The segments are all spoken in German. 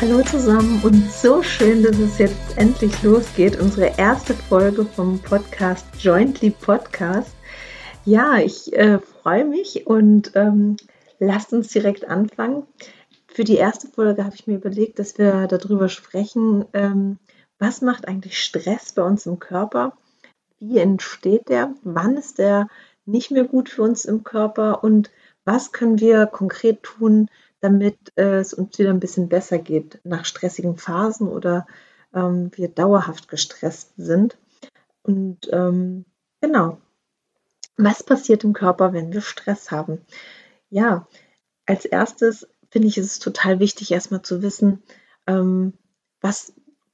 Hallo zusammen und so schön, dass es jetzt endlich losgeht. Unsere erste Folge vom Podcast Jointly Podcast. Ja, ich äh, freue mich und ähm, lasst uns direkt anfangen. Für die erste Folge habe ich mir überlegt, dass wir darüber sprechen, ähm, was macht eigentlich Stress bei uns im Körper? Wie entsteht der? Wann ist der nicht mehr gut für uns im Körper? Und was können wir konkret tun, damit äh, es uns wieder ein bisschen besser geht nach stressigen Phasen oder ähm, wir dauerhaft gestresst sind. Und ähm, genau, was passiert im Körper, wenn wir Stress haben? Ja, als erstes finde ich, ist es total wichtig, erstmal zu wissen, ähm, was,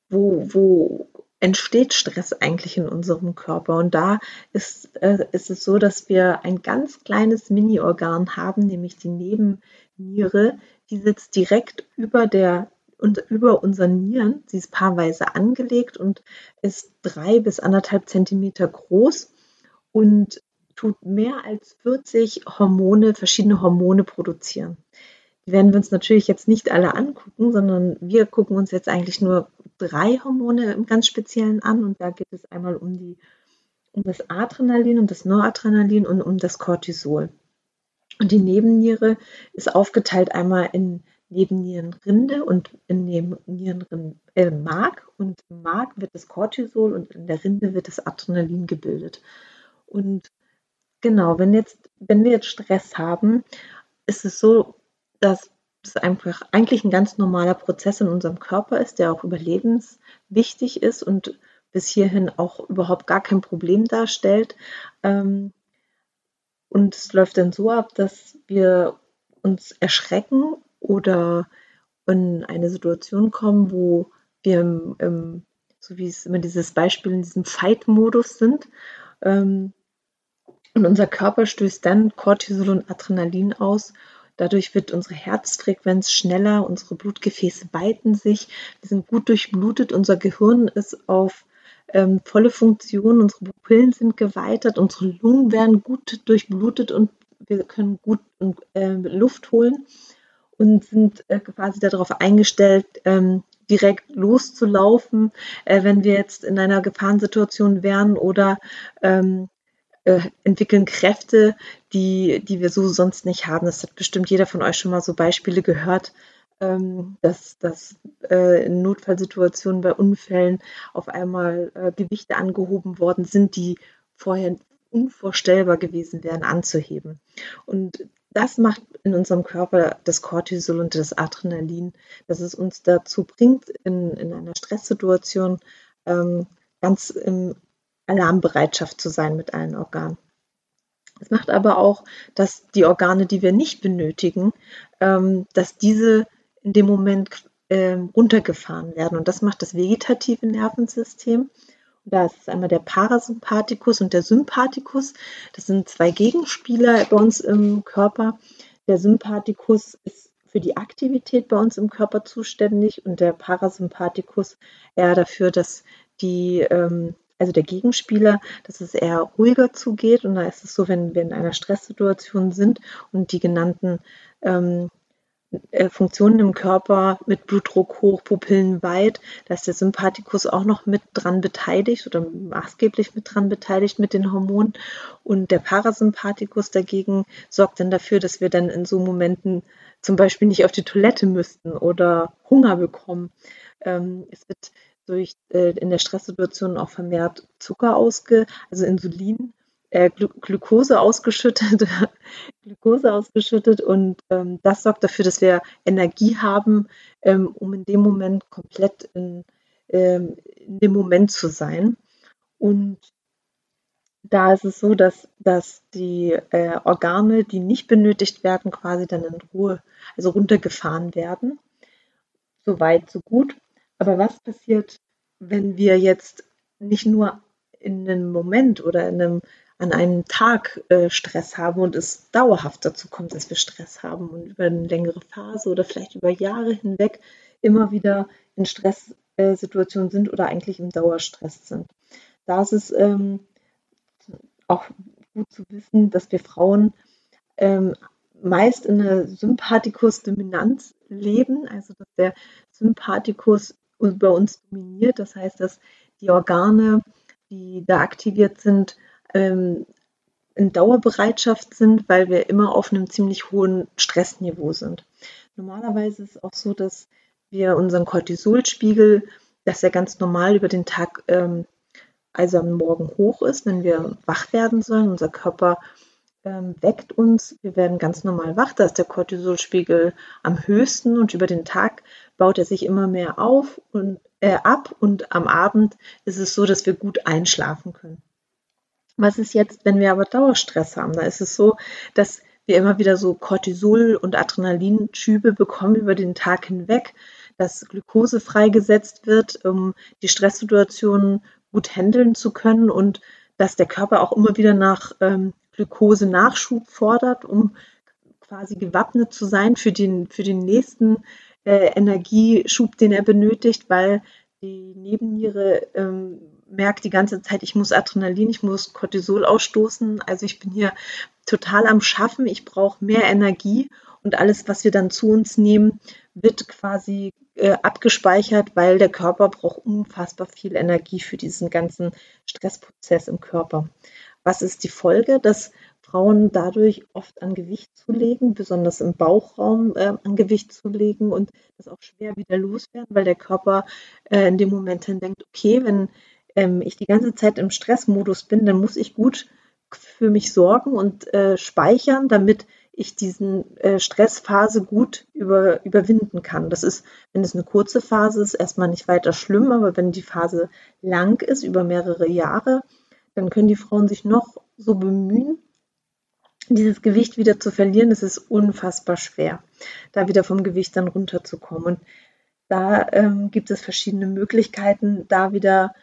wo, wo entsteht Stress eigentlich in unserem Körper? Und da ist, äh, ist es so, dass wir ein ganz kleines Mini-Organ haben, nämlich die Nebenniere. Die sitzt direkt über der und über unseren Nieren. Sie ist paarweise angelegt und ist drei bis anderthalb Zentimeter groß und tut mehr als 40 Hormone, verschiedene Hormone produzieren. Die werden wir uns natürlich jetzt nicht alle angucken, sondern wir gucken uns jetzt eigentlich nur drei Hormone im ganz Speziellen an. Und da geht es einmal um, die, um das Adrenalin und das Noradrenalin und um das Cortisol. Und die Nebenniere ist aufgeteilt einmal in Nebennierenrinde und in Nebennierenmark. Äh, und im Mark wird das Cortisol und in der Rinde wird das Adrenalin gebildet. Und genau, wenn, jetzt, wenn wir jetzt Stress haben, ist es so, dass es einfach eigentlich ein ganz normaler Prozess in unserem Körper ist, der auch überlebenswichtig ist und bis hierhin auch überhaupt gar kein Problem darstellt. Ähm, und es läuft dann so ab, dass wir uns erschrecken oder in eine Situation kommen, wo wir im, im, so wie es immer dieses Beispiel in diesem Fight-Modus sind. Ähm, und unser Körper stößt dann Cortisol und Adrenalin aus Dadurch wird unsere Herzfrequenz schneller, unsere Blutgefäße weiten sich, wir sind gut durchblutet, unser Gehirn ist auf ähm, volle Funktion, unsere Pupillen sind geweitet, unsere Lungen werden gut durchblutet und wir können gut äh, Luft holen und sind äh, quasi darauf eingestellt, ähm, direkt loszulaufen, äh, wenn wir jetzt in einer Gefahrensituation wären oder ähm, äh, entwickeln Kräfte, die, die wir so sonst nicht haben. Das hat bestimmt jeder von euch schon mal so Beispiele gehört, ähm, dass, dass äh, in Notfallsituationen bei Unfällen auf einmal äh, Gewichte angehoben worden sind, die vorher unvorstellbar gewesen wären anzuheben. Und das macht in unserem Körper das Cortisol und das Adrenalin, dass es uns dazu bringt, in, in einer Stresssituation ähm, ganz im Alarmbereitschaft zu sein mit allen Organen. Es macht aber auch, dass die Organe, die wir nicht benötigen, ähm, dass diese in dem Moment ähm, runtergefahren werden. Und das macht das vegetative Nervensystem. Da ist einmal der Parasympathikus und der Sympathikus. Das sind zwei Gegenspieler bei uns im Körper. Der Sympathikus ist für die Aktivität bei uns im Körper zuständig und der Parasympathikus eher dafür, dass die ähm, also der Gegenspieler, dass es eher ruhiger zugeht. Und da ist es so, wenn wir in einer Stresssituation sind und die genannten ähm, äh, Funktionen im Körper mit Blutdruck hoch, Pupillen weit, da ist der Sympathikus auch noch mit dran beteiligt oder maßgeblich mit dran beteiligt mit den Hormonen. Und der Parasympathikus dagegen sorgt dann dafür, dass wir dann in so Momenten zum Beispiel nicht auf die Toilette müssten oder Hunger bekommen. Ähm, es wird durch äh, in der Stresssituation auch vermehrt Zucker ausge, also Insulin, äh, Glu Glucose ausgeschüttet, Glucose ausgeschüttet und ähm, das sorgt dafür, dass wir Energie haben, ähm, um in dem Moment komplett in, ähm, in dem Moment zu sein. Und da ist es so, dass, dass die äh, Organe, die nicht benötigt werden, quasi dann in Ruhe, also runtergefahren werden. So weit, so gut. Aber was passiert, wenn wir jetzt nicht nur in einem Moment oder in einem, an einem Tag äh, Stress haben und es dauerhaft dazu kommt, dass wir Stress haben und über eine längere Phase oder vielleicht über Jahre hinweg immer wieder in Stresssituationen äh, sind oder eigentlich im Dauerstress sind. Da ist es ähm, auch gut zu wissen, dass wir Frauen ähm, meist in einer Sympathikus-Dominanz leben, also dass der Sympathikus bei uns dominiert. Das heißt, dass die Organe, die da aktiviert sind, ähm, in Dauerbereitschaft sind, weil wir immer auf einem ziemlich hohen Stressniveau sind. Normalerweise ist es auch so, dass wir unseren Cortisolspiegel, dass er ganz normal über den Tag, ähm, also am Morgen hoch ist, wenn wir wach werden sollen. Unser Körper ähm, weckt uns, wir werden ganz normal wach, da ist der Cortisolspiegel am höchsten und über den Tag baut er sich immer mehr auf und äh, ab und am Abend ist es so, dass wir gut einschlafen können. Was ist jetzt, wenn wir aber Dauerstress haben? Da ist es so, dass wir immer wieder so Cortisol- und Adrenalinschübe bekommen über den Tag hinweg, dass Glucose freigesetzt wird, um die Stresssituationen gut handeln zu können und dass der Körper auch immer wieder nach ähm, Glucose-Nachschub fordert, um quasi gewappnet zu sein für den, für den nächsten äh, Energieschub, den er benötigt, weil die Nebenniere ähm, merkt die ganze Zeit, ich muss Adrenalin, ich muss Cortisol ausstoßen. Also ich bin hier total am Schaffen, ich brauche mehr Energie und alles, was wir dann zu uns nehmen, wird quasi äh, abgespeichert, weil der Körper braucht unfassbar viel Energie für diesen ganzen Stressprozess im Körper. Was ist die Folge? Dass Frauen dadurch oft an Gewicht zulegen, besonders im Bauchraum äh, an Gewicht zulegen und das auch schwer wieder loswerden, weil der Körper äh, in dem Moment dann denkt, okay, wenn ähm, ich die ganze Zeit im Stressmodus bin, dann muss ich gut für mich sorgen und äh, speichern, damit ich diesen äh, Stressphase gut über, überwinden kann. Das ist, wenn es eine kurze Phase ist, erstmal nicht weiter schlimm, aber wenn die Phase lang ist, über mehrere Jahre, dann können die Frauen sich noch so bemühen, dieses Gewicht wieder zu verlieren. Es ist unfassbar schwer, da wieder vom Gewicht dann runterzukommen. Und da ähm, gibt es verschiedene Möglichkeiten, da wieder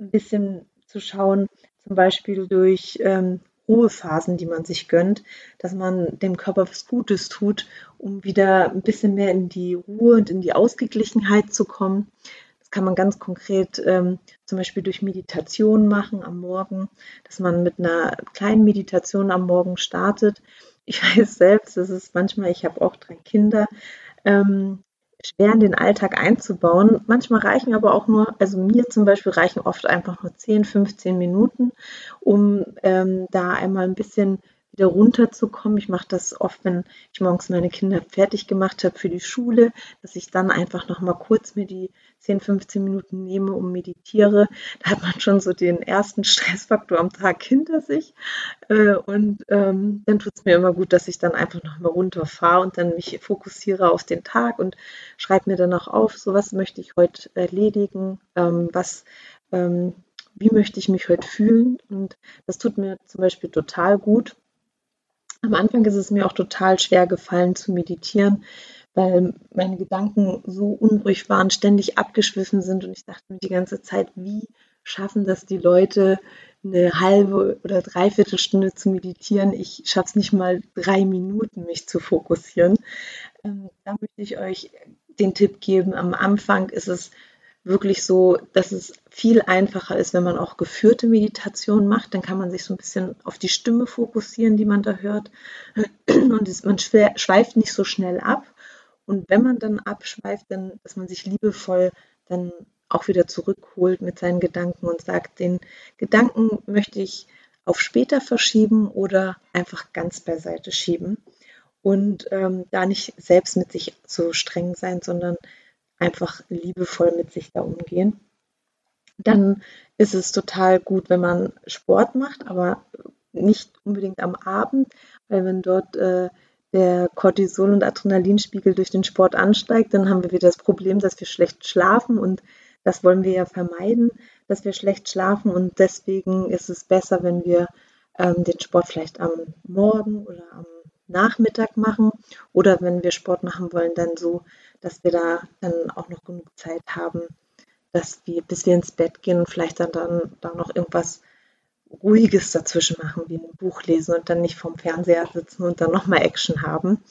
ein bisschen zu schauen, zum Beispiel durch ähm, Ruhephasen, die man sich gönnt, dass man dem Körper was Gutes tut, um wieder ein bisschen mehr in die Ruhe und in die Ausgeglichenheit zu kommen. Das kann man ganz konkret ähm, zum Beispiel durch Meditation machen am Morgen, dass man mit einer kleinen Meditation am Morgen startet. Ich weiß selbst, das ist manchmal, ich habe auch drei Kinder, ähm, schwer in den Alltag einzubauen. Manchmal reichen aber auch nur, also mir zum Beispiel reichen oft einfach nur 10, 15 Minuten, um ähm, da einmal ein bisschen wieder runterzukommen. Ich mache das oft, wenn ich morgens meine Kinder fertig gemacht habe für die Schule, dass ich dann einfach noch mal kurz mir die 10, 15 Minuten nehme und meditiere. Da hat man schon so den ersten Stressfaktor am Tag hinter sich. Äh, und ähm, dann tut es mir immer gut, dass ich dann einfach noch mal runterfahre und dann mich fokussiere auf den Tag und schreibe mir dann auch auf, so was möchte ich heute erledigen, ähm, was ähm, wie möchte ich mich heute fühlen? Und das tut mir zum Beispiel total gut. Am Anfang ist es mir auch total schwer gefallen zu meditieren, weil meine Gedanken so unruhig waren, ständig abgeschwiffen sind und ich dachte mir die ganze Zeit, wie schaffen das die Leute, eine halbe oder dreiviertel Stunde zu meditieren. Ich schaffe es nicht mal drei Minuten, mich zu fokussieren. Ähm, da möchte ich euch den Tipp geben. Am Anfang ist es wirklich so, dass es viel einfacher ist, wenn man auch geführte Meditation macht. Dann kann man sich so ein bisschen auf die Stimme fokussieren, die man da hört. Und man schweift nicht so schnell ab. Und wenn man dann abschweift, dann, dass man sich liebevoll dann auch wieder zurückholt mit seinen Gedanken und sagt, den Gedanken möchte ich auf später verschieben oder einfach ganz beiseite schieben. Und ähm, da nicht selbst mit sich so streng sein, sondern einfach liebevoll mit sich da umgehen. Dann ist es total gut, wenn man Sport macht, aber nicht unbedingt am Abend, weil wenn dort äh, der Cortisol- und Adrenalinspiegel durch den Sport ansteigt, dann haben wir wieder das Problem, dass wir schlecht schlafen und das wollen wir ja vermeiden, dass wir schlecht schlafen und deswegen ist es besser, wenn wir ähm, den Sport vielleicht am Morgen oder am Nachmittag machen oder wenn wir Sport machen wollen, dann so, dass wir da dann auch noch genug Zeit haben, dass wir, bis wir ins Bett gehen und vielleicht dann, dann da noch irgendwas Ruhiges dazwischen machen, wie ein Buch lesen und dann nicht vorm Fernseher sitzen und dann nochmal Action haben.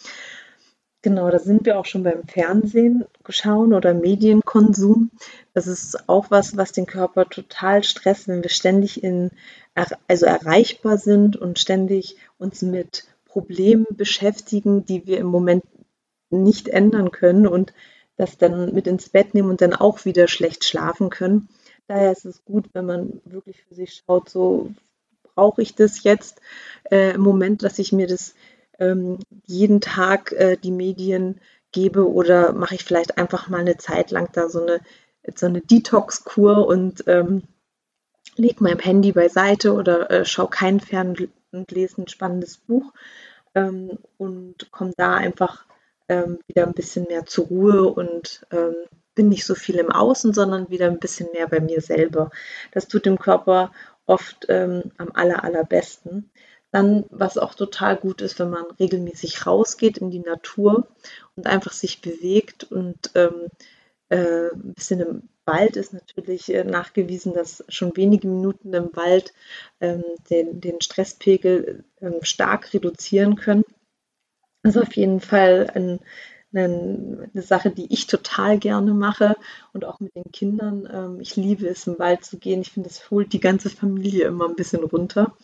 Genau, da sind wir auch schon beim Fernsehen schauen oder Medienkonsum. Das ist auch was, was den Körper total stresst, wenn wir ständig in, also erreichbar sind und ständig uns mit Problemen beschäftigen, die wir im Moment nicht ändern können und das dann mit ins Bett nehmen und dann auch wieder schlecht schlafen können. Daher ist es gut, wenn man wirklich für sich schaut, so brauche ich das jetzt äh, im Moment, dass ich mir das ähm, jeden Tag äh, die Medien gebe oder mache ich vielleicht einfach mal eine Zeit lang da so eine, so eine Detox-Kur und ähm, lege mein Handy beiseite oder äh, schaue kein Fern und lese ein spannendes Buch ähm, und komme da einfach ähm, wieder ein bisschen mehr zur Ruhe und ähm, bin nicht so viel im Außen, sondern wieder ein bisschen mehr bei mir selber. Das tut dem Körper oft ähm, am aller, allerbesten. Dann, was auch total gut ist, wenn man regelmäßig rausgeht in die Natur und einfach sich bewegt und ähm, äh, ein bisschen im Wald ist natürlich äh, nachgewiesen, dass schon wenige Minuten im Wald ähm, den, den Stresspegel ähm, stark reduzieren können. Das ist auf jeden Fall ein, eine, eine, Sache, die ich total gerne mache und auch mit den Kindern. Ähm, ich liebe es, im Wald zu gehen. Ich finde, das holt die ganze Familie immer ein bisschen runter.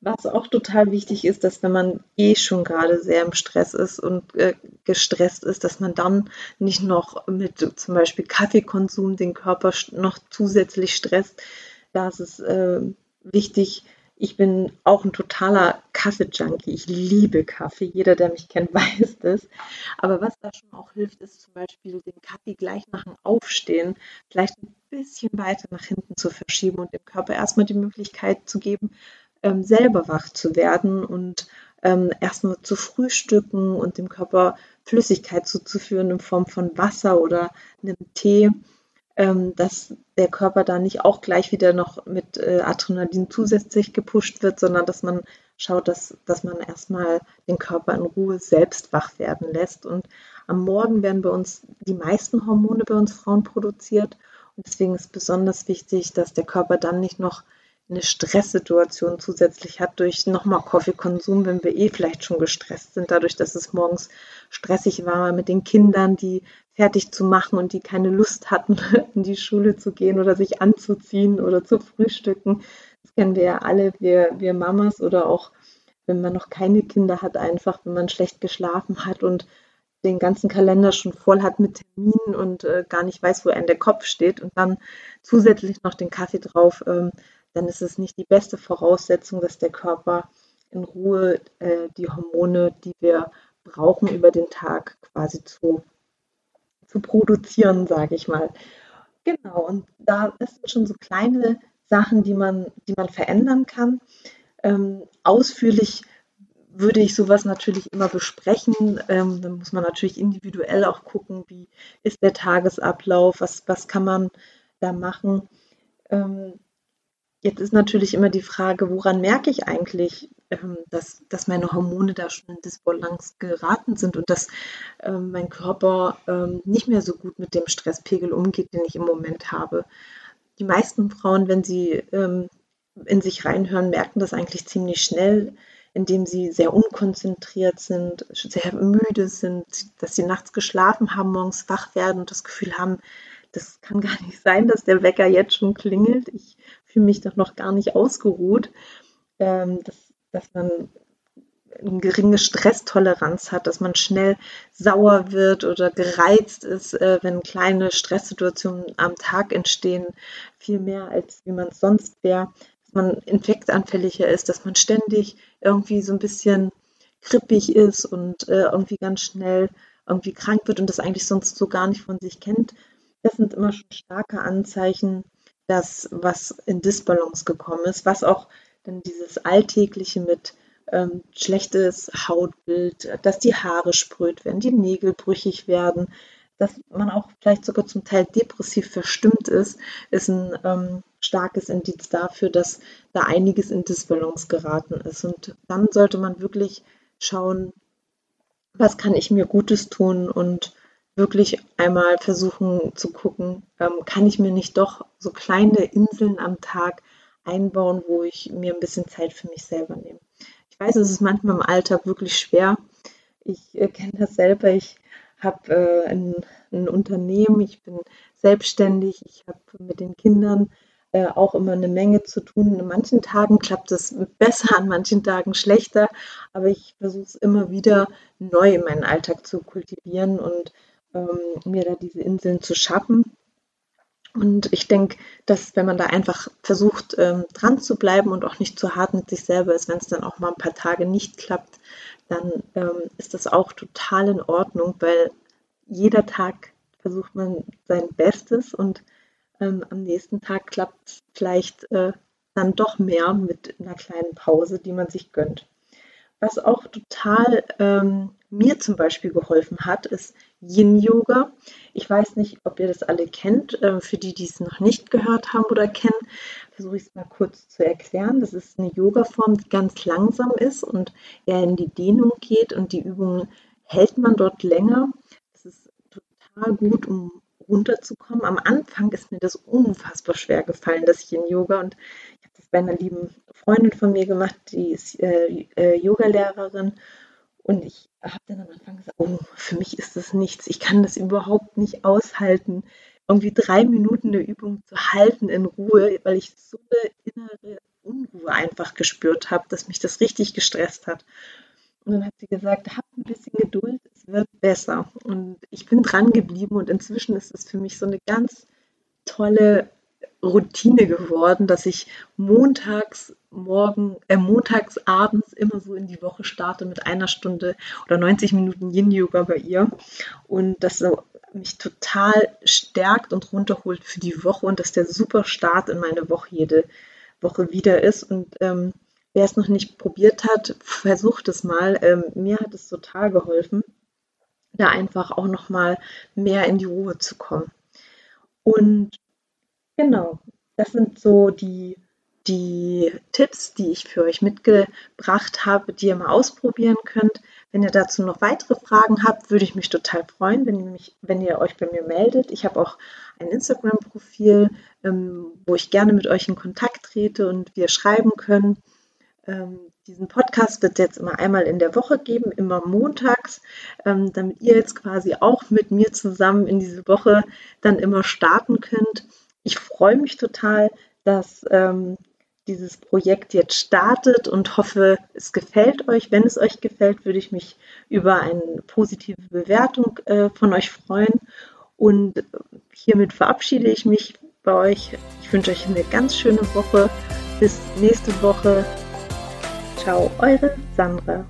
Was auch total wichtig ist, dass wenn man eh schon gerade sehr im Stress ist und äh, gestresst ist, dass man dann nicht noch mit zum Beispiel Kaffeekonsum den Körper noch zusätzlich stresst. Da ist es äh, wichtig, ich bin auch ein totaler Kaffee-Junkie. Ich liebe Kaffee. Jeder, der mich kennt, weiß das. Aber was da schon auch hilft, ist zum Beispiel den Kaffee gleich nach dem Aufstehen vielleicht ein bisschen weiter nach hinten zu verschieben und dem Körper erstmal die Möglichkeit zu geben, ähm, selber wach zu werden und ähm, erstmal zu frühstücken und dem Körper Flüssigkeit zuzuführen in Form von Wasser oder einem Tee, ähm, dass der Körper da nicht auch gleich wieder noch mit äh, Adrenalin zusätzlich gepusht wird, sondern dass man schaut, dass, dass man erstmal den Körper in Ruhe selbst wach werden lässt. Und am Morgen werden bei uns die meisten Hormone bei uns Frauen produziert. Und deswegen ist besonders wichtig, dass der Körper dann nicht noch eine Stresssituation zusätzlich hat durch nochmal Kaffeekonsum, wenn wir eh vielleicht schon gestresst sind, dadurch, dass es morgens stressig war mit den Kindern, die fertig zu machen und die keine Lust hatten, in die Schule zu gehen oder sich anzuziehen oder zu frühstücken. Das kennen wir ja alle, wir, wir Mamas oder auch wenn man noch keine Kinder hat, einfach wenn man schlecht geschlafen hat und den ganzen Kalender schon voll hat mit Terminen und äh, gar nicht weiß, wo er in der Kopf steht und dann zusätzlich noch den Kaffee drauf, ähm, dann ist es nicht die beste Voraussetzung, dass der Körper in Ruhe äh, die Hormone, die wir brauchen, über den Tag quasi zu, zu produzieren, sage ich mal. Genau, und da sind schon so kleine Sachen, die man, die man verändern kann. Ähm, ausführlich würde ich sowas natürlich immer besprechen. Ähm, dann muss man natürlich individuell auch gucken, wie ist der Tagesablauf, was, was kann man da machen. Ähm, Jetzt ist natürlich immer die Frage, woran merke ich eigentlich, ähm, dass, dass meine Hormone da schon in Disbalance geraten sind und dass ähm, mein Körper ähm, nicht mehr so gut mit dem Stresspegel umgeht, den ich im Moment habe. Die meisten Frauen, wenn sie in sich reinhören, merken das eigentlich ziemlich schnell, indem sie sehr unkonzentriert sind, sehr müde sind, dass sie nachts geschlafen haben, morgens wach werden und das Gefühl haben, das kann gar nicht sein, dass der Wecker jetzt schon klingelt. Ich fühle mich doch noch gar nicht ausgeruht, ähm, dass, dass man eine geringe Stresstoleranz hat, dass man schnell sauer wird oder gereizt ist, äh, wenn kleine Stresssituationen am Tag entstehen, viel mehr als wie man es sonst wäre, dass man infektanfälliger ist, dass man ständig irgendwie so ein bisschen krippig ist und äh, irgendwie ganz schnell irgendwie krank wird und das eigentlich sonst so gar nicht von sich kennt. Das sind immer schon starke Anzeichen das, was in Disbalance gekommen ist, was auch dann dieses Alltägliche mit ähm, schlechtes Hautbild, dass die Haare spröd werden, die Nägel brüchig werden, dass man auch vielleicht sogar zum Teil depressiv verstimmt ist, ist ein ähm, starkes Indiz dafür, dass da einiges in Disbalance geraten ist. Und dann sollte man wirklich schauen, was kann ich mir Gutes tun und wirklich einmal versuchen zu gucken, ähm, kann ich mir nicht doch so kleine Inseln am Tag einbauen, wo ich mir ein bisschen Zeit für mich selber nehme. Ich weiß, es ist manchmal im Alltag wirklich schwer. Ich äh, kenne das selber. Ich habe äh, ein, ein, Unternehmen, ich bin selbstständig, ich habe mit den Kindern äh, auch immer eine Menge zu tun. An manchen Tagen klappt es besser, an manchen Tagen schlechter, aber ich versuche es immer wieder neu in meinen Alltag zu kultivieren und ähm, mir da diese Inseln zu schaffen. Und ich denke, dass wenn man da einfach versucht, ähm, dran zu bleiben und auch nicht zu hart mit sich selber ist, wenn es dann auch mal ein paar Tage nicht klappt, dann ähm, ist das auch total in Ordnung, weil jeder Tag versucht man sein Bestes und ähm, am nächsten Tag klappt es vielleicht äh, dann doch mehr mit einer kleinen Pause, die man sich gönnt. Was auch total ähm, mir zum Beispiel geholfen hat, ist Yin-Yoga. Ich weiß nicht, ob ihr das alle kennt. Äh, für die, die es noch nicht gehört haben oder kennen, versuche ich es mal kurz zu erklären. Das ist eine Yoga-Form, die ganz langsam ist und eher in die Dehnung geht und die Übung hält man dort länger. Das ist total gut, um runterzukommen. Am Anfang ist mir das unfassbar schwer gefallen, das Yin-Yoga. Und ich habe das bei einer lieben Freundin von mir gemacht, die ist äh, äh, Yoga-Lehrerin. Und ich habe dann am Anfang gesagt, oh, für mich ist das nichts. Ich kann das überhaupt nicht aushalten, irgendwie drei Minuten eine Übung zu halten in Ruhe, weil ich so eine innere Unruhe einfach gespürt habe, dass mich das richtig gestresst hat. Und dann hat sie gesagt, hab ein bisschen Geduld, es wird besser. Und ich bin dran geblieben und inzwischen ist es für mich so eine ganz tolle Routine geworden, dass ich montags morgen, äh, montags abends immer so in die Woche starte mit einer Stunde oder 90 Minuten Yin-Yoga bei ihr. Und das so mich total stärkt und runterholt für die Woche und dass der super Start in meine Woche jede Woche wieder ist. Und ähm, wer es noch nicht probiert hat, versucht es mal. Ähm, mir hat es total geholfen, da einfach auch noch mal mehr in die Ruhe zu kommen. Und genau, das sind so die, die Tipps, die ich für euch mitgebracht habe, die ihr mal ausprobieren könnt. Wenn ihr dazu noch weitere Fragen habt, würde ich mich total freuen, wenn ihr, mich, wenn ihr euch bei mir meldet. Ich habe auch ein Instagram-Profil, ähm, wo ich gerne mit euch in Kontakt trete und wir schreiben können. Ähm, diesen Podcast wird es jetzt immer einmal in der Woche geben, immer montags, ähm, damit ihr jetzt quasi auch mit mir zusammen in diese Woche dann immer starten könnt. Ich freue mich total, dass ähm, dieses Projekt jetzt startet und hoffe, es gefällt euch. Wenn es euch gefällt, würde ich mich über eine positive Bewertung äh, von euch freuen. Und hiermit verabschiede ich mich bei euch. Ich wünsche euch eine ganz schöne Woche. Bis nächste Woche. Ciao, eure Sandra.